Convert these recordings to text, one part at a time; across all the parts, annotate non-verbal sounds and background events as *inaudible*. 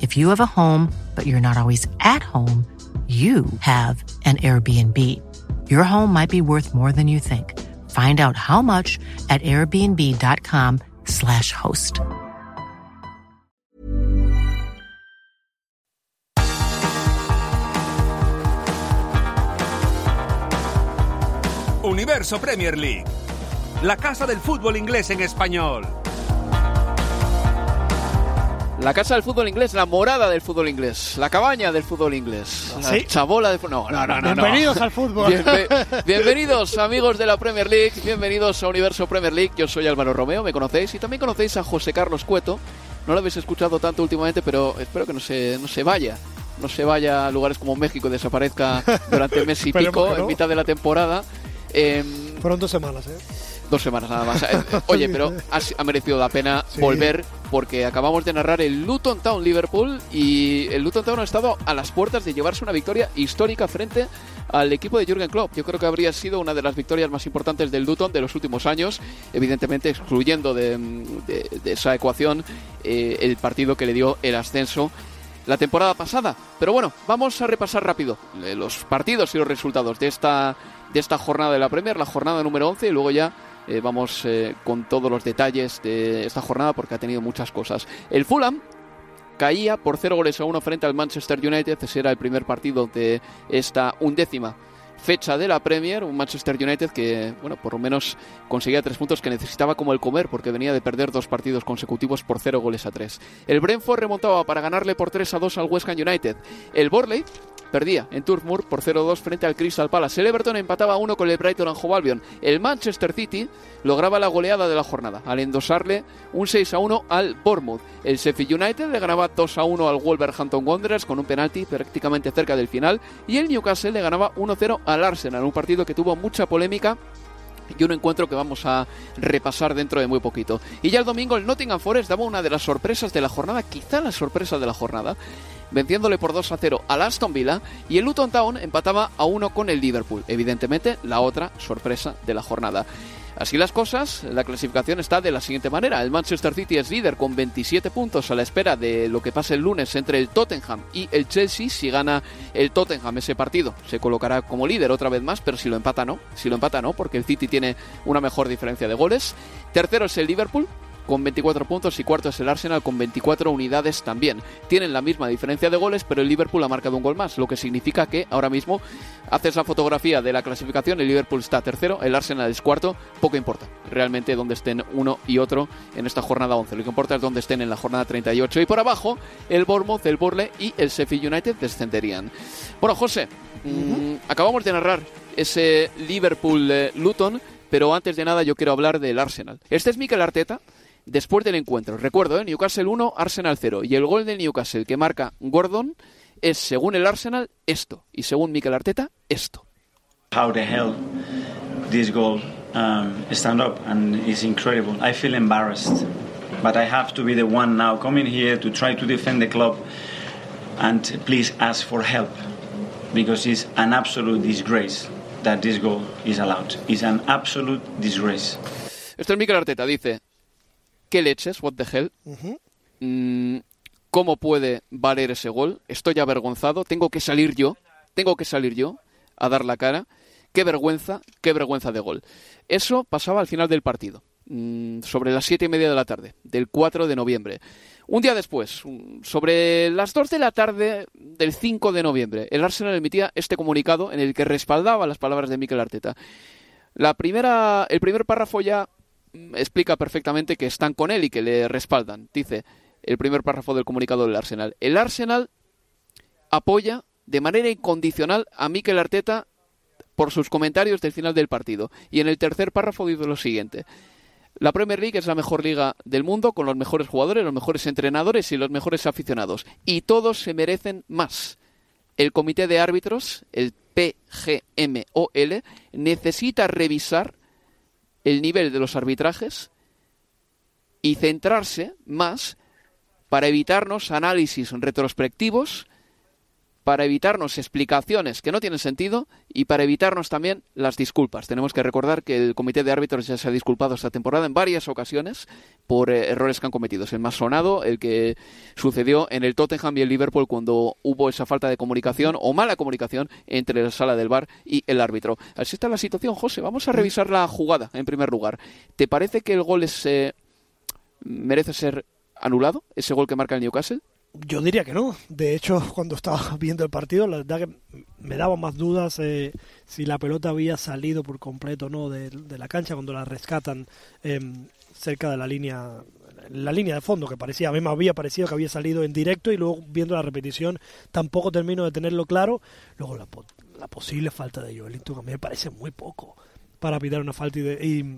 If you have a home, but you're not always at home, you have an Airbnb. Your home might be worth more than you think. Find out how much at airbnb.com/slash host. Universo Premier League, la casa del fútbol inglés en español. La casa del fútbol inglés, la morada del fútbol inglés, la cabaña del fútbol inglés, la ¿Sí? chabola del fútbol. No, no, no, no. no. Bienvenidos al fútbol. Bienve- bienvenidos amigos de la Premier League, bienvenidos a Universo Premier League. Yo soy Álvaro Romeo, me conocéis y también conocéis a José Carlos Cueto. No lo habéis escuchado tanto últimamente, pero espero que no se, no se vaya. No se vaya a lugares como México y desaparezca durante mes y *laughs* pico, no. en mitad de la temporada. Em, Fueron dos semanas, ¿eh? Dos semanas nada más. Eh, Oye, pero ha, ha merecido la pena Sí. volver porque acabamos de narrar el Luton Town Liverpool y el Luton Town ha estado a las puertas de llevarse una victoria histórica frente al equipo de Jürgen Klopp. Yo creo que habría sido una de las victorias más importantes del Luton de los últimos años, evidentemente excluyendo de, esa ecuación eh, el partido que le dio el ascenso la temporada pasada. Pero bueno, vamos a repasar rápido eh, los partidos y los resultados de esta, de esta jornada de la Premier, la jornada número 11, y luego ya eh, vamos eh, con todos los detalles de esta jornada porque ha tenido muchas cosas. El Fulham caía por 0 goles a 1 frente al Manchester United, ese era el primer partido de esta undécima fecha de la Premier, un Manchester United que, bueno, por lo menos conseguía tres puntos que necesitaba como el comer porque venía de perder dos partidos consecutivos por 0 goles a 3. El Brentford remontaba para ganarle por 3 a 2 al West Ham United. El Borley perdía en Turf por 0-2 frente al Crystal Palace. El Everton empataba a 1 con el Brighton and Hove Albion. El Manchester City lograba la goleada de la jornada al endosarle un 6-1 al Bournemouth. El Sheffield United le ganaba 2-1 al Wolverhampton Wanderers con un penalti prácticamente cerca del final y el Newcastle le ganaba 1-0 al Arsenal, un partido que tuvo mucha polémica y un encuentro que vamos a repasar dentro de muy poquito. Y ya el domingo el Nottingham Forest daba una de las sorpresas de la jornada, quizá la sorpresa de la jornada, venciéndole por 2 a 0 al Aston Villa y el Luton Town empataba a 1 con el Liverpool, evidentemente la otra sorpresa de la jornada. Así las cosas, la clasificación está de la siguiente manera. El Manchester City es líder con 27 puntos a la espera de lo que pase el lunes entre el Tottenham y el Chelsea. Si gana el Tottenham ese partido, se colocará como líder otra vez más, pero si lo empata no. Si lo empata no, porque el City tiene una mejor diferencia de goles. Tercero es el Liverpool con 24 puntos y cuarto es el Arsenal con 24 unidades también. Tienen la misma diferencia de goles, pero el Liverpool ha marcado un gol más, lo que significa que ahora mismo haces la fotografía de la clasificación, el Liverpool está tercero, el Arsenal es cuarto, poco importa realmente donde estén uno y otro en esta jornada 11, lo que importa es donde estén en la jornada 38 y por abajo el Bournemouth, el Burley y el Sheffield United descenderían. Bueno, José, mm, acabamos de narrar ese Liverpool-Luton, pero antes de nada yo quiero hablar del Arsenal. Este es Mikel Arteta, después del encuentro. Recuerdo, ¿eh? Newcastle 1, Arsenal 0. Y el gol del Newcastle que marca Gordon es, según el Arsenal, esto. Y según Mikel Arteta, esto. how the hell this goal um, stand up and it's incredible. I feel embarrassed, but I have to be the one now coming here to try to defend the club and please ask for help because it's an absolute disgrace that this goal is allowed. It's an absolute disgrace. Esto es Mikel Arteta, dice, ¿qué leches? What the hell? Mm, ¿Cómo puede valer ese gol? Estoy avergonzado, tengo que salir yo, tengo que salir yo a dar la cara. Qué vergüenza, qué vergüenza de gol. Eso pasaba al final del partido. mm, sobre las siete y media de la tarde, del 4 de noviembre. Un día después, sobre las 2 de la tarde del 5 de noviembre, el Arsenal emitía este comunicado en el que respaldaba las palabras de Mikel Arteta. La primera, el primer párrafo ya mm, explica perfectamente que están con él y que le respaldan. Dice el primer párrafo del comunicado del Arsenal. El Arsenal apoya de manera incondicional a Mikel Arteta por sus comentarios del final del partido. Y en el tercer párrafo dice lo siguiente. La Premier League es la mejor liga del mundo con los mejores jugadores, los mejores entrenadores y los mejores aficionados. Y todos se merecen más. El comité de árbitros, el PGMOL, necesita revisar el nivel de los arbitrajes y centrarse más para evitarnos análisis retrospectivos para evitarnos explicaciones que no tienen sentido y para evitarnos también las disculpas. Tenemos que recordar que el comité de árbitros ya se ha disculpado esta temporada en varias ocasiones por eh, errores que han cometido. El más sonado, el que sucedió en el Tottenham y el Liverpool cuando hubo esa falta de comunicación o mala comunicación entre la sala del bar y el árbitro. Así está la situación, José. Vamos a revisar la jugada en primer lugar. ¿Te parece que el gol es, eh, merece ser anulado, ese gol que marca el Newcastle? Yo diría que no. De hecho, *laughs* cuando estaba viendo el partido, la verdad que me daba más dudas eh, si la pelota había salido por completo o no de, la cancha cuando la rescatan em, cerca de la línea la línea de fondo que parecía a mí me había parecido que había salido en directo y luego viendo la repetición tampoco termino de tenerlo claro luego la, la posible falta de Joelinton a mí me parece muy poco para pitar una falta y, de, y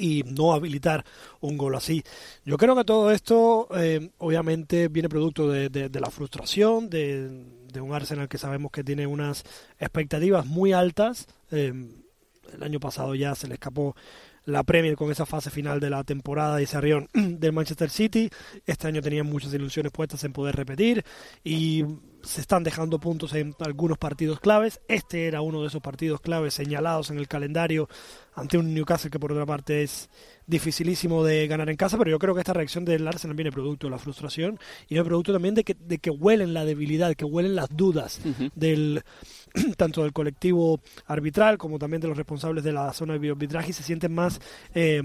y no habilitar un gol así. Yo creo que todo esto eh, obviamente viene producto de, la frustración, de, un Arsenal que sabemos que tiene unas expectativas muy altas. Eh, el año pasado ya se le escapó la Premier con esa fase final de la temporada y ese arrión *clears throat* del Manchester City. Este año tenían muchas ilusiones puestas en poder repetir y se están dejando puntos en algunos partidos claves. Este era uno de esos partidos claves señalados en el calendario ante un Newcastle que por otra parte es dificilísimo de ganar en casa, pero yo creo que esta reacción del Arsenal viene producto de la frustración y viene producto también de que, de que huelen la debilidad, que huelen las dudas del *clears throat* tanto del colectivo arbitral como también de los responsables de la zona de arbitraje se sienten más eh,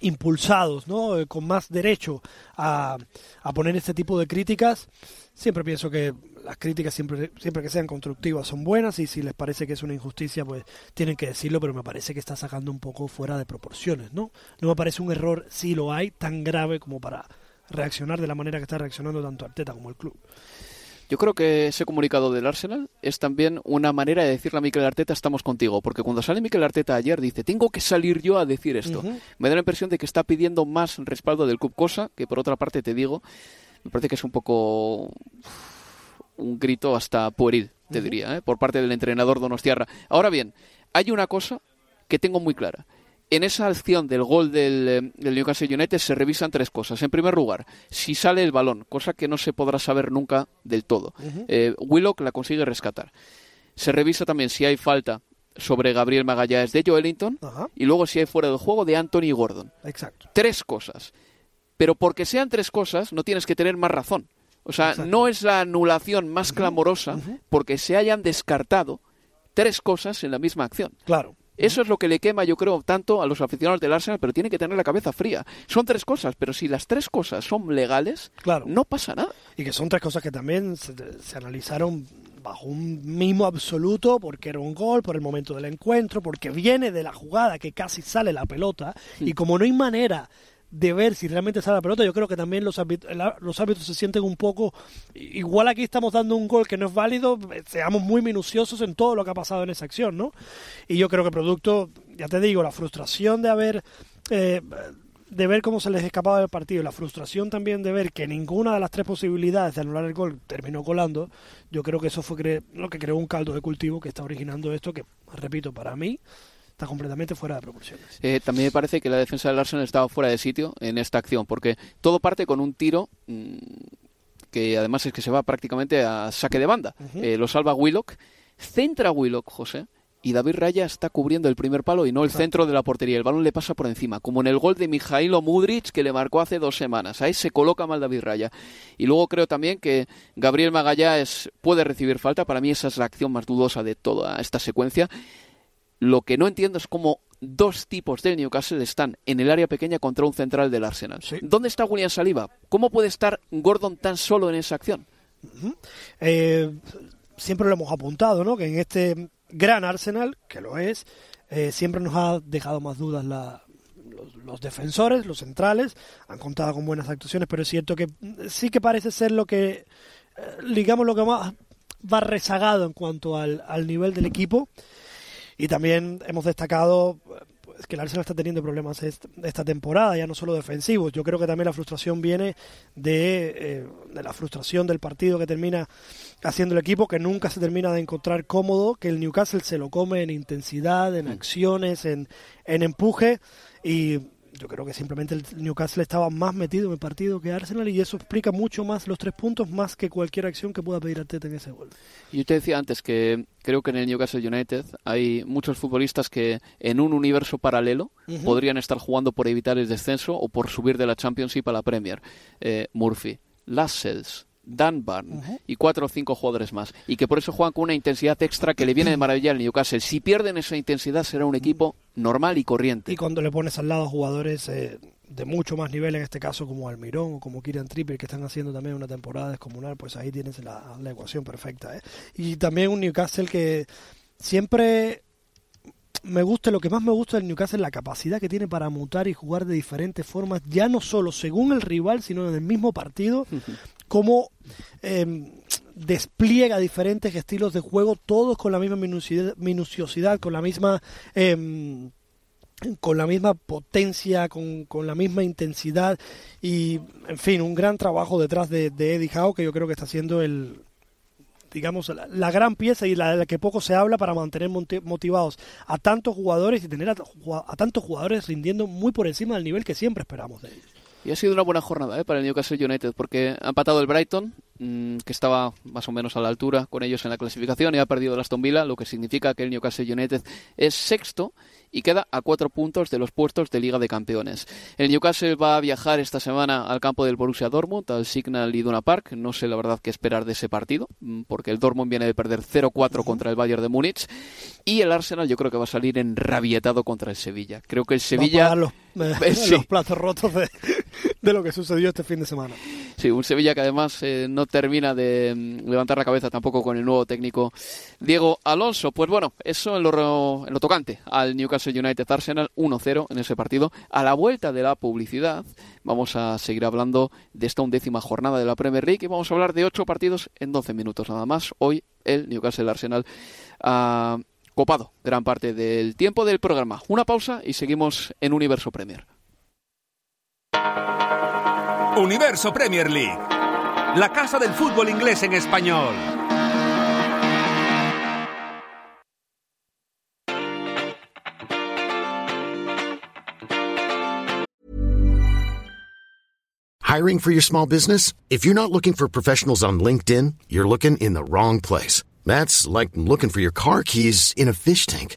impulsados, ¿no? Eh, con más derecho a, a poner este tipo de críticas. Siempre pienso que las críticas siempre, siempre que sean constructivas son buenas y si les parece que es una injusticia pues tienen que decirlo pero me parece que está sacando un poco fuera de proporciones no no me parece un error si lo hay tan grave como para reaccionar de la manera que está reaccionando tanto Arteta como el club yo creo que ese comunicado del Arsenal es también una manera de decirle a Mikel Arteta estamos contigo, porque cuando sale Mikel Arteta ayer dice tengo que salir yo a decir esto. Me da la impresión de que está pidiendo más respaldo del club, cosa que por otra parte te digo me parece que es un poco un grito hasta pueril, te diría, ¿eh? por parte del entrenador Donostiarra. Ahora bien, hay una cosa que tengo muy clara. En esa acción del gol del, eh, del, Newcastle United se revisan tres cosas. En primer lugar, si sale el balón, cosa que no se podrá saber nunca del todo. Eh, Willock la consigue rescatar. Se revisa también si hay falta sobre Gabriel Magallanes de Joelinton y luego si hay fuera del juego de Anthony Gordon. Exacto. Tres cosas. Pero porque sean tres cosas, no tienes que tener más razón. O sea, no es la anulación más clamorosa porque se hayan descartado tres cosas en la misma acción. Claro. Eso es lo que le quema, yo creo, tanto a los aficionados del Arsenal, pero tiene que tener la cabeza fría. Son tres cosas, pero si las tres cosas son legales, claro. no pasa nada. Y que son tres cosas que también se, se analizaron bajo un mismo absoluto, porque era un gol, por el momento del encuentro, porque viene de la jugada que casi sale la pelota, y como no hay manera de ver si realmente sale la pelota. Yo creo que también los, los árbitros se sienten un poco. Igual aquí estamos dando un gol que no es válido, eh, seamos muy minuciosos en todo lo que ha pasado en esa acción, ¿no? Y yo creo que producto, ya te digo, la frustración de haber. Eh, de ver cómo se les escapaba del partido, la frustración también de ver que ninguna de las tres posibilidades de anular el gol terminó colando, yo creo que eso fue lo que creó un caldo de cultivo que está originando esto, que, repito, para mí está completamente fuera de proporciones. Eh, también me parece que la defensa del Arsenal estaba fuera de sitio en esta acción, porque todo parte con un tiro mm, que además es que se va prácticamente a saque de banda. Eh, lo salva Willock, centra Willock, José, y David Raya está cubriendo el primer palo y no el centro de la portería. El balón le pasa por encima, como en el gol de Mijailo Mudric que le marcó hace dos semanas. Ahí se coloca mal David Raya. Y luego creo también que Gabriel Magallanes puede recibir falta. Para mí esa es la acción más dudosa de toda esta secuencia. Lo que no entiendo es cómo dos tipos del Newcastle están en el área pequeña contra un central del Arsenal. ¿Dónde está William Saliba? ¿Cómo puede estar Gordon tan solo en esa acción? Eh, siempre lo hemos apuntado, ¿no? Que en este gran Arsenal, que lo es, eh, siempre nos ha dejado más dudas la, los, defensores, los centrales, han contado con buenas actuaciones, pero es cierto que sí que parece ser lo que, eh, digamos, lo que más va rezagado en cuanto al, al nivel del equipo. Y también hemos destacado pues, que el Arsenal está teniendo problemas esta temporada, ya no solo defensivos. Yo creo que también la frustración viene de, eh, de, la frustración del partido que termina haciendo el equipo, que nunca se termina de encontrar cómodo, que el Newcastle se lo come en intensidad, en mm. acciones, en, en empuje. Y yo creo que simplemente el Newcastle estaba más metido en el partido que Arsenal y eso explica mucho más los tres puntos más que cualquier acción que pueda pedir Arteta en ese gol. Yo te decía antes que creo que en el Newcastle United hay muchos futbolistas que en un universo paralelo podrían estar jugando por evitar el descenso o por subir de la Championship a la Premier. Eh, Murphy, Lascelles, Dan Barn y cuatro o cinco jugadores más. Y que por eso juegan con una intensidad extra que le viene de maravilla al Newcastle. Si pierden esa intensidad será un equipo normal y corriente. Y cuando le pones al lado jugadores eh, de mucho más nivel, en este caso como Almirón o como Kieran Trippier, que están haciendo también una temporada descomunal, pues ahí tienes la, la ecuación perfecta. ¿eh? Y también un Newcastle que siempre me gusta, lo que más me gusta del Newcastle es la capacidad que tiene para mutar y jugar de diferentes formas, ya no solo según el rival, sino en el mismo partido, *laughs* cómo em, despliega diferentes estilos de juego, todos con la misma minuciosidad, con la misma... Em, con la misma potencia, con, con, la misma intensidad y, en fin, un gran trabajo detrás de, de Eddie Howe que yo creo que está haciendo el, digamos, la, gran pieza y la de la que poco se habla para mantener motivados a tantos jugadores y tener a, tantos jugadores rindiendo muy por encima del nivel que siempre esperamos de ellos. Y ha sido una buena jornada ¿eh? para el Newcastle United porque ha empatado el Brighton, mm, que estaba más o menos a la altura con ellos en la clasificación, y ha perdido el Aston Villa, lo que significa que el Newcastle United es sexto y queda a cuatro puntos de los puestos de Liga de Campeones. El Newcastle va a viajar esta semana al campo del Borussia Dortmund, al Signal Iduna Park. No sé la verdad qué esperar de ese partido, mm, porque el Dortmund viene de perder 0-4 contra el Bayern de Múnich y el Arsenal yo creo que va a salir enrabietado contra el Sevilla. Creo que el Sevilla... los, *laughs* los platos rotos de, de lo que sucedió este fin de semana. Sí, un Sevilla que además eh, no termina de mm, levantar la cabeza tampoco con el nuevo técnico Diego Alonso. Pues bueno, eso en lo, en lo tocante al Newcastle United Arsenal 1-0 en ese partido. A la vuelta de la publicidad vamos a seguir hablando de esta undécima jornada de la Premier League y vamos a hablar de ocho partidos en 12 minutos nada más. Hoy el Newcastle Arsenal ha copado gran parte del tiempo del programa. Una pausa y seguimos en Universo Premier. Universo Premier League, la casa del fútbol inglés en español. Hiring for your small business? If you're not looking for professionals on LinkedIn, you're looking in the wrong place. That's like looking for your car keys in a fish tank.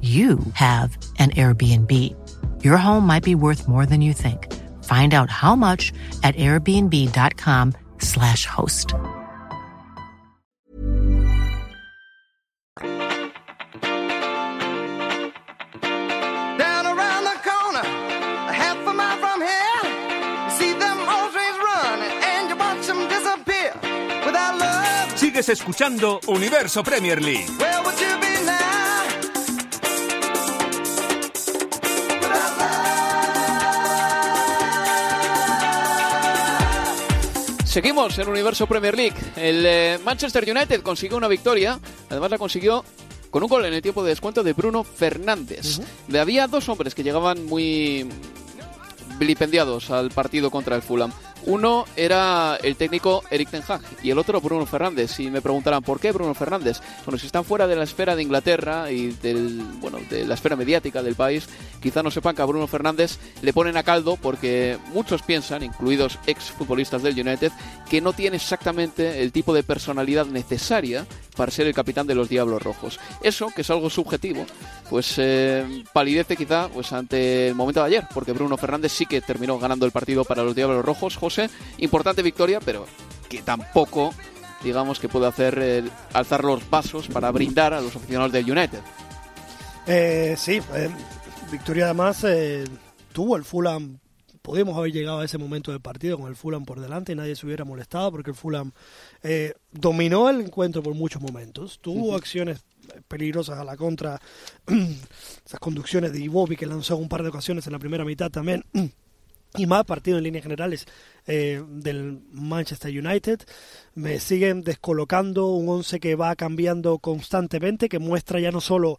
you have an Airbnb. Your home might be worth more than you think. Find out how much at airbnb.com/slash host. Down around the corner, half a mile from here, you see them old trains run and you watch them disappear without love. Sigues escuchando Universo Premier League. Well, Seguimos en Universo Premier League. El eh, Manchester United consiguió una victoria. Además la consiguió con un gol en el tiempo de descuento de Bruno Fernández. Había dos hombres que llegaban muy vilipendiados al partido contra el Fulham. Uno era el técnico Eric Ten Hag y el otro Bruno Fernández. Y me preguntarán, ¿por qué Bruno Fernández? Bueno, si están fuera de la esfera de Inglaterra y del, bueno, de la esfera mediática del país, quizá no sepan que a Bruno Fernández le ponen a caldo porque muchos piensan, incluidos ex futbolistas del United, que no tiene exactamente el tipo de personalidad necesaria para ser el capitán de los Diablos Rojos. Eso, que es algo subjetivo, pues eh, palidece quizá pues ante el momento de ayer, porque Bruno Fernández sí que terminó ganando el partido para los Diablos Rojos. José, importante victoria, pero que tampoco, digamos, que puede hacer alzar los vasos para brindar a los aficionados del United. Eh, sí, eh, victoria además tuvo el Fulham. Podíamos haber llegado a ese momento del partido con el Fulham por delante y nadie se hubiera molestado porque el Fulham eh, dominó el encuentro por muchos momentos. Tuvo acciones peligrosas a la contra. *clears throat* Esas conducciones de Iwobi que lanzó un par de ocasiones en la primera mitad también. *clears throat* y más partido en líneas generales eh, del Manchester United. Me siguen descolocando un 11 que va cambiando constantemente, que muestra ya no solo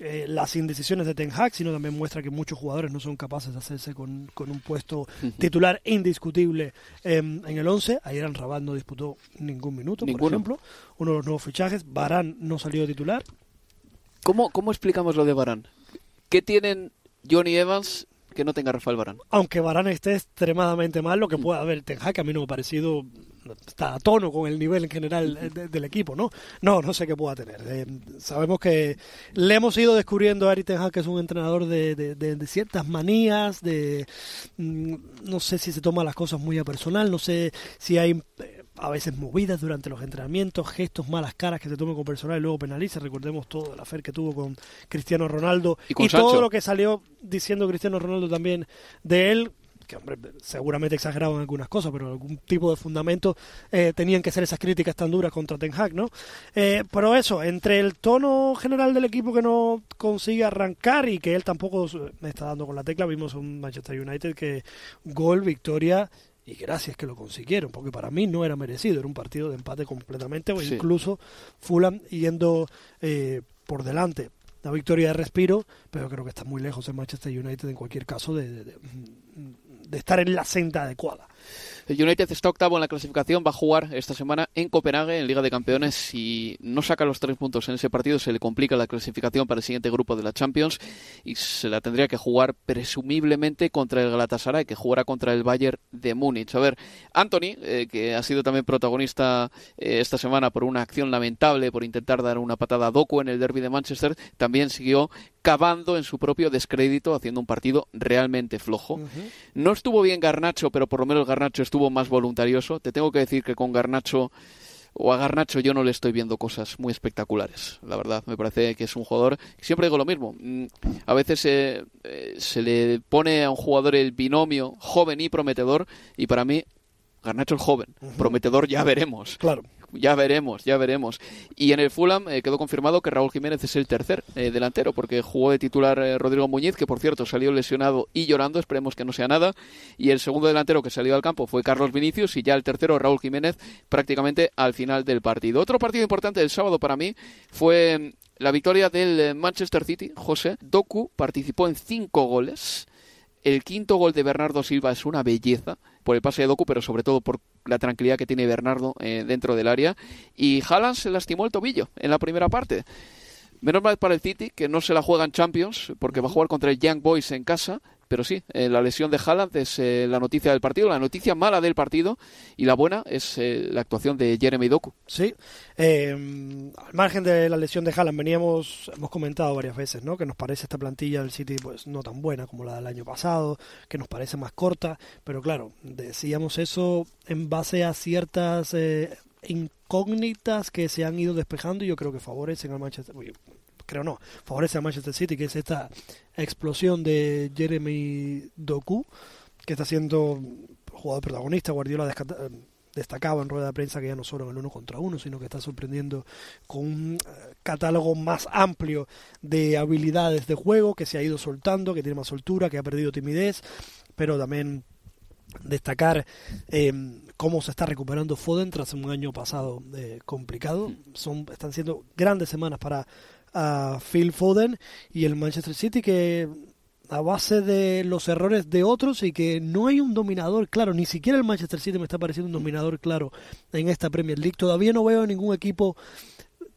eh, las indecisiones de Ten Hag, sino también muestra que muchos jugadores no son capaces de hacerse con, con un puesto titular indiscutible eh, en el 11. Ayer Rabat no disputó ningún minuto, por ejemplo. Uno de los nuevos fichajes. Barán no salió titular. ¿Cómo, cómo explicamos lo de Barán? ¿Qué tienen Johnny Evans que no tenga Rafael Barán? aunque Varane esté extremadamente mal, lo que pueda haber Ten Hag, a mí no me ha parecido está a tono con el nivel en general eh, de- del equipo, ¿no? No, no sé qué pueda tener. Eh, sabemos que le hemos ido descubriendo a Eric Ten Hag que es un entrenador de, de- de- de ciertas manías, de mm, no sé si se toma las cosas muy a personal, no sé si hay eh, a veces movidas durante los entrenamientos, gestos, malas caras que se tomen con personal y luego penaliza. Recordemos todo el afer que tuvo con Cristiano Ronaldo Y todo lo que salió diciendo Cristiano Ronaldo también de él, que hombre, seguramente exagerado en algunas cosas, pero algún tipo de fundamento eh, tenían que ser esas críticas tan duras contra Ten Hag, ¿no? Eh, pero eso, entre el tono general del equipo que no consigue arrancar y que él tampoco me está dando con la tecla, vimos un Manchester United que gol, victoria y gracias que lo consiguieron, porque para mí no era merecido, era un partido de empate completamente, o Sí. incluso Fulham yendo eh, por delante. La victoria de respiro, pero creo que está muy lejos el Manchester United en cualquier caso de, de- de- de estar en la senda adecuada. El United está octavo en la clasificación, va a jugar esta semana en Copenhague, en Liga de Campeones. Si no saca los tres puntos en ese partido, se le complica la clasificación para el siguiente grupo de la Champions y se la tendría que jugar presumiblemente contra el Galatasaray, que jugará contra el Bayern de Múnich. A ver, Anthony, eh, que ha sido también protagonista eh, esta semana por una acción lamentable, por intentar dar una patada a Doku en el derby de Manchester, también siguió cavando en su propio descrédito, haciendo un partido realmente flojo. No estuvo bien Garnacho, pero por lo menos Garnacho estuvo más voluntarioso. Te tengo que decir que con Garnacho o a Garnacho yo no le estoy viendo cosas muy espectaculares, la verdad. Me parece que es un jugador, siempre digo lo mismo, mm, a veces eh, eh, se le pone a un jugador el binomio joven y prometedor y para mí Garnacho el joven, prometedor ya veremos. Claro. Ya veremos, ya veremos. Y en el Fulham eh, quedó confirmado que Raúl Jiménez es el tercer eh, delantero, porque jugó de titular eh, Rodrigo Muñiz, que por cierto salió lesionado y llorando, esperemos que no sea nada. Y el segundo delantero que salió al campo fue Carlos Vinicius y ya el tercero Raúl Jiménez prácticamente al final del partido. Otro partido importante del sábado para mí fue mm, la victoria del Manchester City. José Doku participó en cinco goles. El quinto gol de Bernardo Silva es una belleza por el pase de Doku, pero sobre todo por la tranquilidad que tiene Bernardo eh, dentro del área. Y Haaland se lastimó el tobillo en la primera parte. Menos mal para el City, que no se la juega en Champions, porque va a jugar contra el Young Boys en casa. Pero sí, eh, la lesión de Haaland es eh, la noticia del partido, la noticia mala del partido, y la buena es eh, la actuación de Jeremy Doku. Sí, eh, al margen de la lesión de Haaland, veníamos, hemos comentado varias veces, ¿no? Que nos parece esta plantilla del City, pues no tan buena como la del año pasado, que nos parece más corta, pero claro, decíamos eso en base a ciertas eh, incógnitas que se han ido despejando y yo creo que favorecen al Manchester, creo no, favorece al Manchester City, que es esta explosión de Jeremy Doku, que está siendo jugador protagonista, Guardiola destacaba en rueda de prensa que ya no solo en el uno contra uno, sino que está sorprendiendo con un eh, catálogo más amplio de habilidades de juego que se ha ido soltando, que tiene más soltura, que ha perdido timidez, pero también destacar eh, cómo se está recuperando Foden tras un año pasado eh, complicado. Son, están siendo grandes semanas para uh, Phil Foden y el Manchester City que a base de los errores de otros y que no hay un dominador claro, ni siquiera el Manchester City me está pareciendo un dominador claro en esta Premier League. Todavía no veo ningún equipo.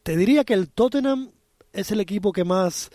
Te diría que el Tottenham es el equipo que más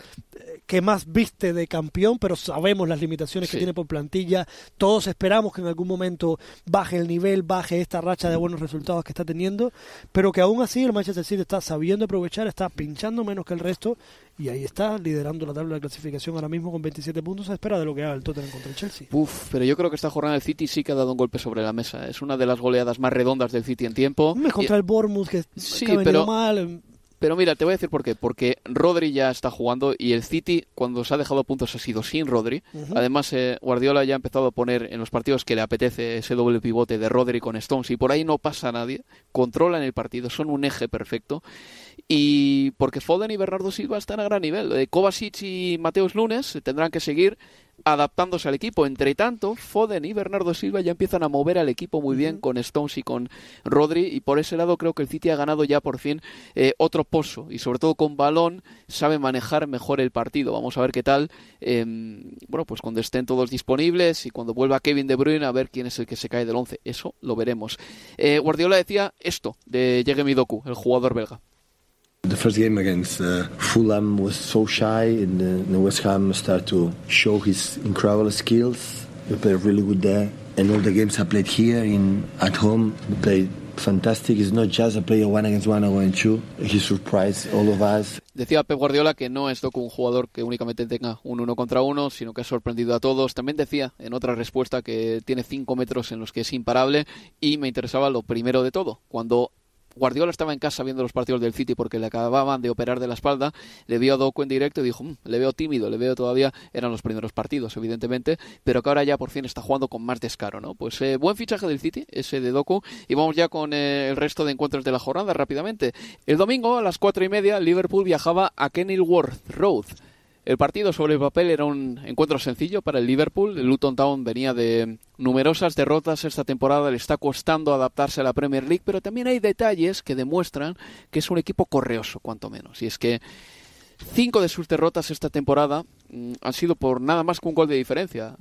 que más viste de campeón, pero sabemos las limitaciones que tiene por plantilla. Todos esperamos que en algún momento baje el nivel, baje esta racha de buenos resultados que está teniendo, pero que aún así el Manchester City está sabiendo aprovechar, está pinchando menos que el resto y ahí está liderando la tabla de clasificación ahora mismo con 27 puntos a espera de lo que haga el Tottenham contra el Chelsea. Uf, pero yo creo que esta jornada del City sí que ha dado un golpe sobre la mesa. Es una de las goleadas más redondas del City en tiempo. Me contra el Bournemouth que, sí, ha venido mal pero mira, te voy a decir por qué. Porque Rodri ya está jugando y el City, cuando se ha dejado puntos, ha sido sin Rodri. Además, eh, Guardiola ya ha empezado a poner en los partidos que le apetece ese doble pivote de Rodri con Stones y por ahí no pasa nadie. Controlan el partido, son un eje perfecto. Y porque Foden y Bernardo Silva están a gran nivel. Eh, Kovacic y Mateus Lunes tendrán que seguir adaptándose al equipo. Entre tanto, Foden y Bernardo Silva ya empiezan a mover al equipo muy bien con Stones y con Rodri y por ese lado creo que el City ha ganado ya por fin eh, otro pozo y sobre todo con balón sabe manejar mejor el partido. Vamos a ver qué tal, em, bueno, pues cuando estén todos disponibles y cuando vuelva Kevin De Bruyne a ver quién es el que se cae del once. Eso lo veremos. Eh, Guardiola decía esto de Jeremy Doku, el jugador belga. The first game against uh, Fulham was so shy, and uh, West Ham started to show his incredible skills. He played really good there, and all the games I played here in at home, he played fantastic. It's not just a player one against one or one two. He surprised all of us. Decía Pep Guardiola que no es Doku un jugador que únicamente tenga un uno contra uno, sino que ha sorprendido a todos. También decía en otra respuesta que tiene cinco metros en los que es imparable y me interesaba lo primero de todo, cuando Guardiola estaba en casa viendo los partidos del City porque le acababan de operar de la espalda, le vio a Doku en directo y dijo, mm, le veo tímido, le veo todavía, eran los primeros partidos, evidentemente, pero que ahora ya por fin está jugando con más descaro, ¿no? Pues eh, buen fichaje del City, ese de Doku, y vamos ya con eh, el resto de encuentros de la jornada rápidamente. El domingo a las cuatro y media, Liverpool viajaba a Kenilworth Road el partido sobre el papel era un encuentro sencillo para el Liverpool. El Luton Town venía de numerosas derrotas esta temporada, le está costando adaptarse a la Premier League, pero también hay detalles que demuestran que es un equipo correoso, cuanto menos. Y es que cinco de sus derrotas esta temporada mm, han sido por nada más que un gol de diferencia.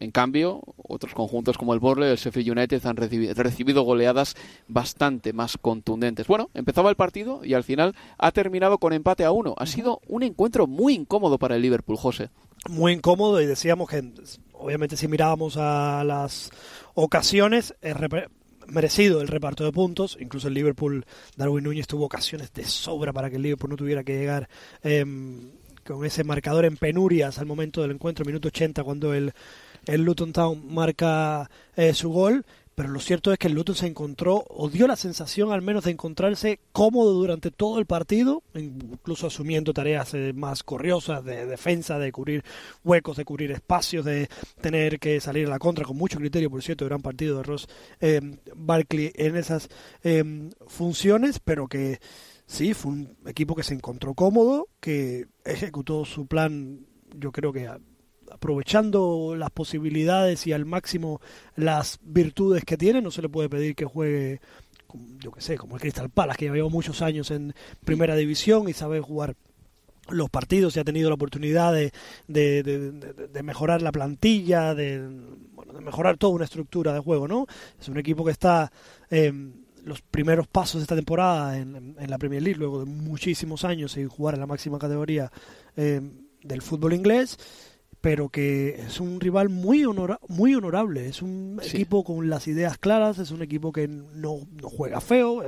En cambio, otros conjuntos como el Borle y el Sheffield United han recibido goleadas bastante más contundentes. Bueno, empezaba el partido y al final ha terminado con empate a uno. Ha sido un encuentro muy incómodo para el Liverpool, José. Muy incómodo y decíamos que, obviamente, si mirábamos a las ocasiones, es merecido el reparto de puntos. Incluso el Liverpool, Darwin Núñez tuvo ocasiones de sobra para que el Liverpool no tuviera que llegar. Em, con ese marcador en penurias al momento del encuentro, minuto 80, cuando el, el Luton Town marca eh, su gol, pero lo cierto es que el Luton se encontró, o dio la sensación al menos de encontrarse cómodo durante todo el partido, incluso asumiendo tareas eh, más corriosas de defensa, de cubrir huecos, de cubrir espacios, de tener que salir a la contra con mucho criterio, por cierto, gran partido de Ross eh, Barkley en esas eh, funciones, pero que sí, fue un equipo que se encontró cómodo, que ejecutó su plan, yo creo que aprovechando las posibilidades y al máximo las virtudes que tiene, no se le puede pedir que juegue, yo que sé, como el Crystal Palace, que lleva muchos años en primera división y sabe jugar los partidos y ha tenido la oportunidad de, de, mejorar la plantilla, de, bueno, de mejorar toda una estructura de juego, ¿no? Es un equipo que está en los primeros pasos de esta temporada en, la Premier League, luego de muchísimos años sin jugar en la máxima categoría eh, del fútbol inglés pero que es un rival muy, muy honorable. Es un equipo con las ideas claras, es un equipo que no, no juega feo,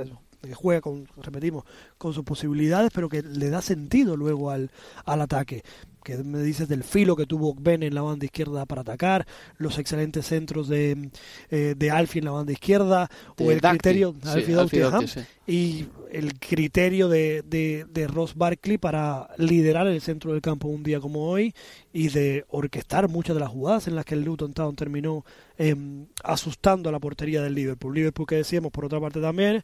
que juega con, repetimos, con sus posibilidades, pero que le da sentido luego al, al ataque. Que me dices del filo que tuvo Ben en la banda izquierda para atacar, los excelentes centros de, eh, de Alfie en la banda izquierda, o el criterio y el criterio de, de, de, Ross Barkley para liderar el centro del campo un día como hoy y de orquestar muchas de las jugadas en las que el Luton Town terminó em, asustando a la portería del Liverpool. Liverpool que decíamos por otra parte también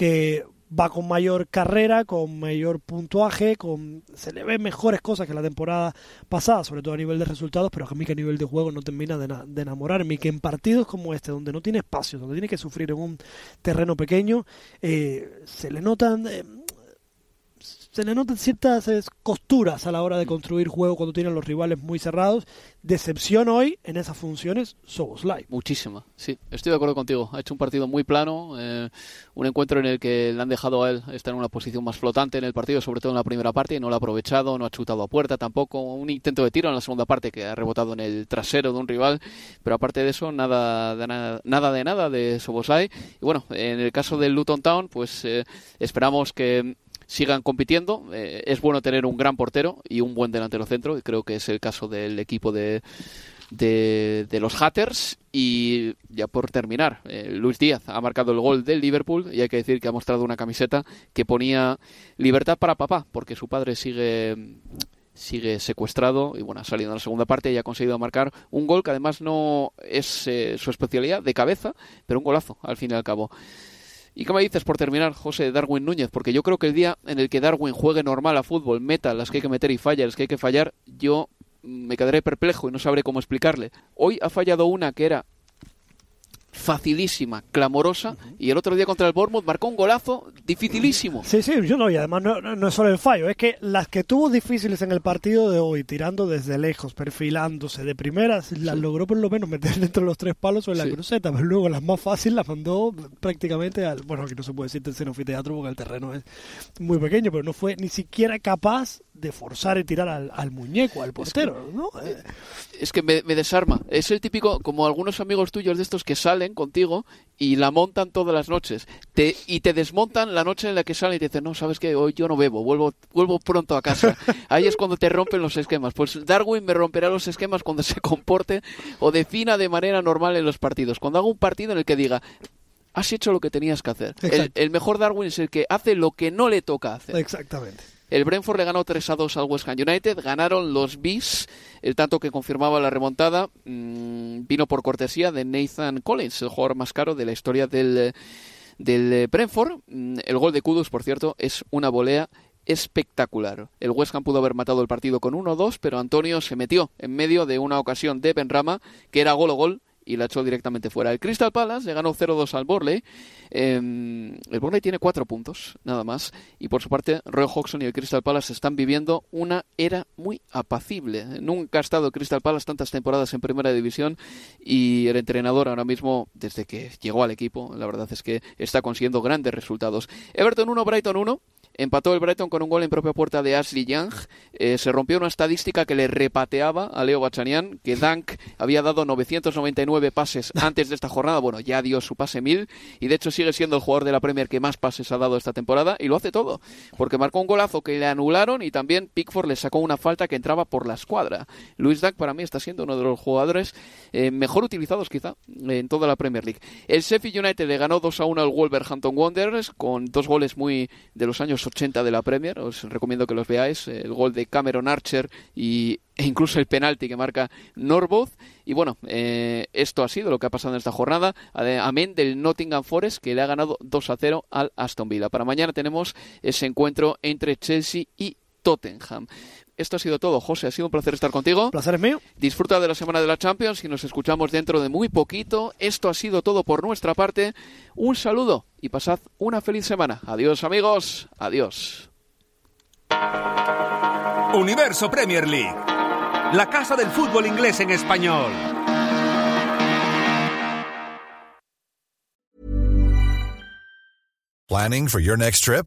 que va con mayor carrera, con mayor puntuaje, con se le ven mejores cosas que la temporada pasada, sobre todo a nivel de resultados, pero a mí que a nivel de juego no termina de, de enamorarme y que en partidos como este, donde no tiene espacio, donde tiene que sufrir en un terreno pequeño, eh, se le notan... Eh, se le notan ciertas costuras a la hora de construir juego cuando tienen los rivales muy cerrados. Decepción hoy en esas funciones, Soboslai. Muchísima, sí, estoy de acuerdo contigo. Ha hecho un partido muy plano, eh, un encuentro en el que le han dejado a él estar en una posición más flotante en el partido, sobre todo en la primera parte, y no lo ha aprovechado, no ha chutado a puerta tampoco. Un intento de tiro en la segunda parte que ha rebotado en el trasero de un rival, pero aparte de eso, nada de nada, nada de nada de Soboslai. Y bueno, en el caso del Luton Town, pues eh, esperamos que sigan compitiendo. Eh, es bueno tener un gran portero y un buen delantero centro, y creo que es el caso del equipo de, de, los Hatters. Y ya por terminar, eh, Luis Díaz ha marcado el gol del Liverpool y hay que decir que ha mostrado una camiseta que ponía libertad para papá, porque su padre sigue sigue secuestrado y bueno, ha salido en la segunda parte y ha conseguido marcar un gol que además no es eh, su especialidad de cabeza, pero un golazo al fin y al cabo. ¿Y qué me dices por terminar, José Darwin Núñez? Porque yo creo que el día en el que Darwin juegue normal a fútbol, meta las que hay que meter y falla las que hay que fallar, yo me quedaré perplejo y no sabré cómo explicarle. Hoy ha fallado una que era facilísima, clamorosa, y el otro día contra el Bournemouth marcó un golazo dificilísimo. Sí, sí, yo no, y además no, no, es solo el fallo, es que las que tuvo difíciles en el partido de hoy, tirando desde lejos, perfilándose de primeras, las logró por lo menos meter *laughs* dentro de los tres palos o en la cruceta, pero luego las más fáciles las mandó prácticamente al, bueno, aquí no se puede decir tercero anfiteatro porque el terreno es muy pequeño, pero no fue ni siquiera capaz de forzar y tirar al, muñeco, al portero, es que, ¿no? Es que me, me desarma, es el típico, como algunos amigos tuyos de estos que salen contigo y la montan todas las noches. Te, y te desmontan la noche en la que salen y te dicen, no, sabes que hoy yo no bebo, vuelvo, vuelvo pronto a casa. *laughs* Ahí es cuando te rompen los esquemas. Pues Darwin me romperá los esquemas cuando se comporte o defina de manera normal en los partidos. Cuando haga un partido en el que diga, has hecho lo que tenías que hacer. El, el, mejor Darwin es el que hace lo que no le toca hacer. Exactamente. El Brentford le ganó 3 a 2 al West Ham United. Ganaron los Bees. El tanto que confirmaba la remontada mmm, vino por cortesía de Nathan Collins, el jugador más caro de la historia del, del Brentford. Mm, el gol de Kudus, por cierto, es una volea espectacular. El West Ham pudo haber matado el partido con 1-2, pero Antonio se metió en medio de una ocasión de Benrama, que era gol o gol, y la echó directamente fuera. El Crystal Palace le ganó 0-2 al Borley. Em, el Borley tiene cuatro puntos, nada más. Y por su parte, Roy Hodgson y el Crystal Palace están viviendo una era muy apacible. Nunca ha estado Crystal Palace tantas temporadas en primera división y el entrenador ahora mismo, desde que llegó al equipo, la verdad es que está consiguiendo grandes resultados. Everton 1, Brighton 1. Empató el Brighton con un gol en propia puerta de Ashley Young. Eh, se rompió una estadística que le repateaba a Leo Bachanian, que Dank había dado 999 pases antes de esta jornada. Bueno, ya dio su pase mil y de hecho sigue siendo el jugador de la Premier que más pases ha dado esta temporada y lo hace todo, porque marcó un golazo que le anularon y también Pickford le sacó una falta que entraba por la escuadra. Luis Dank para mí está siendo uno de los jugadores eh, mejor utilizados quizá en toda la Premier League. El Sheffield United le ganó 2 a 1 al Wolverhampton Wanderers con dos goles muy de los años 80 de la Premier. Os recomiendo que los veáis. El gol de Cameron Archer y, e incluso el penalti que marca Norboth. Y bueno, eh, esto ha sido lo que ha pasado en esta jornada. Amén del Nottingham Forest que le ha ganado 2 a 0 al Aston Villa. Para mañana tenemos ese encuentro entre Chelsea y Tottenham. Esto ha sido todo, José. Ha sido un placer estar contigo. Placer es mío. Disfruta de la semana de la Champions y nos escuchamos dentro de muy poquito. Esto ha sido todo por nuestra parte. Un saludo y pasad una feliz semana. Adiós, amigos. Adiós. Universo Premier League. La casa del fútbol inglés en español. Planning for your next trip?